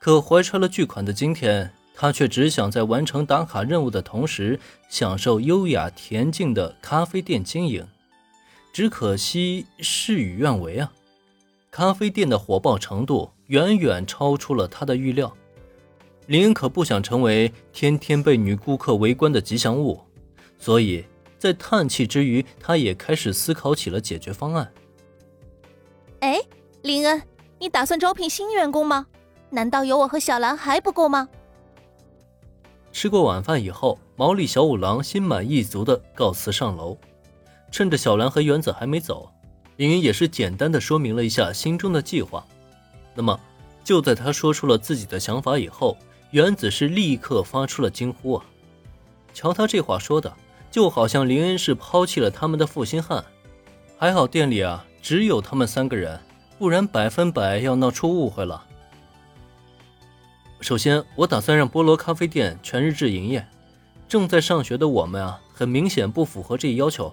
可怀揣了巨款的今天，他却只想在完成打卡任务的同时，享受优雅恬静的咖啡店经营。只可惜事与愿违啊！咖啡店的火爆程度远远超出了他的预料。林恩可不想成为天天被女顾客围观的吉祥物，所以在叹气之余，他也开始思考起了解决方案。哎，林恩，你打算招聘新员工吗？难道有我和小兰还不够吗？吃过晚饭以后，毛利小五郎心满意足的告辞上楼。趁着小兰和原子还没走，林云也是简单的说明了一下心中的计划。那么，就在他说出了自己的想法以后，原子是立刻发出了惊呼啊！瞧他这话说的，就好像林恩是抛弃了他们的负心汉。还好店里啊只有他们三个人，不然百分百要闹出误会了。首先，我打算让菠萝咖啡店全日制营业。正在上学的我们啊，很明显不符合这一要求，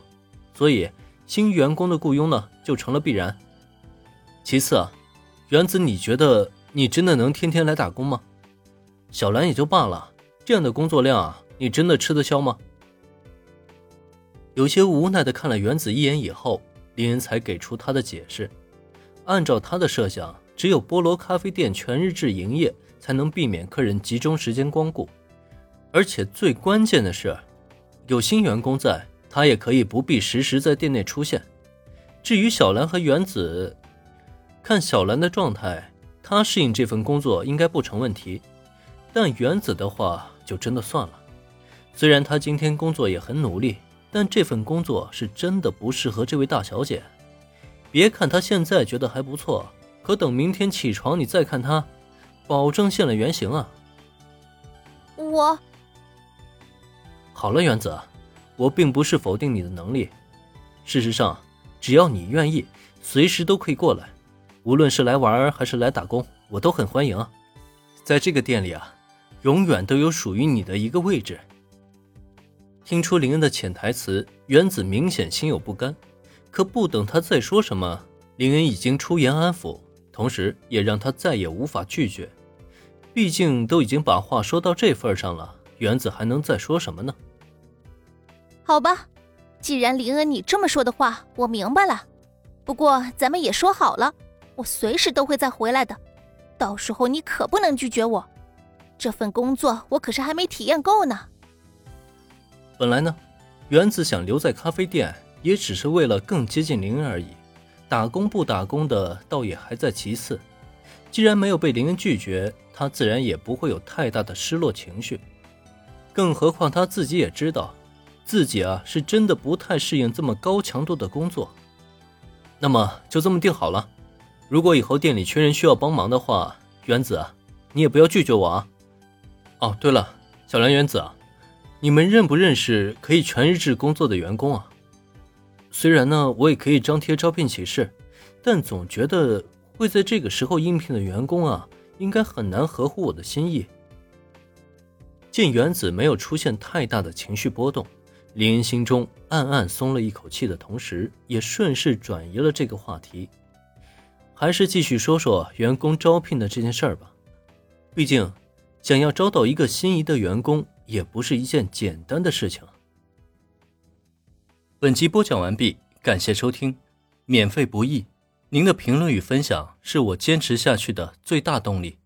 所以新员工的雇佣呢就成了必然。其次啊，原子，你觉得你真的能天天来打工吗？小兰也就罢了，这样的工作量啊，你真的吃得消吗？有些无奈的看了原子一眼以后，林恩才给出他的解释。按照他的设想，只有菠萝咖啡店全日制营业。才能避免客人集中时间光顾，而且最关键的是，有新员工在，他也可以不必时时在店内出现。至于小兰和原子，看小兰的状态，她适应这份工作应该不成问题，但原子的话就真的算了。虽然她今天工作也很努力，但这份工作是真的不适合这位大小姐。别看她现在觉得还不错，可等明天起床，你再看她。保证现了原形啊！我好了，原子，我并不是否定你的能力。事实上，只要你愿意，随时都可以过来。无论是来玩还是来打工，我都很欢迎啊！在这个店里啊，永远都有属于你的一个位置。听出林恩的潜台词，原子明显心有不甘。可不等他再说什么，林恩已经出言安抚，同时也让他再也无法拒绝。毕竟都已经把话说到这份上了，原子还能再说什么呢？好吧，既然林恩你这么说的话，我明白了。不过咱们也说好了，我随时都会再回来的。到时候你可不能拒绝我，这份工作我可是还没体验够呢。本来呢，原子想留在咖啡店，也只是为了更接近林恩而已。打工不打工的，倒也还在其次。既然没有被林恩拒绝，他自然也不会有太大的失落情绪。更何况他自己也知道，自己啊是真的不太适应这么高强度的工作。那么就这么定好了。如果以后店里缺人需要帮忙的话，原子啊，你也不要拒绝我啊。哦，对了，小兰，原子啊，你们认不认识可以全日制工作的员工啊？虽然呢，我也可以张贴招聘启事，但总觉得。会在这个时候应聘的员工啊，应该很难合乎我的心意。见原子没有出现太大的情绪波动，林恩心中暗暗松了一口气的同时，也顺势转移了这个话题，还是继续说说员工招聘的这件事儿吧。毕竟，想要招到一个心仪的员工，也不是一件简单的事情。本集播讲完毕，感谢收听，免费不易。您的评论与分享是我坚持下去的最大动力。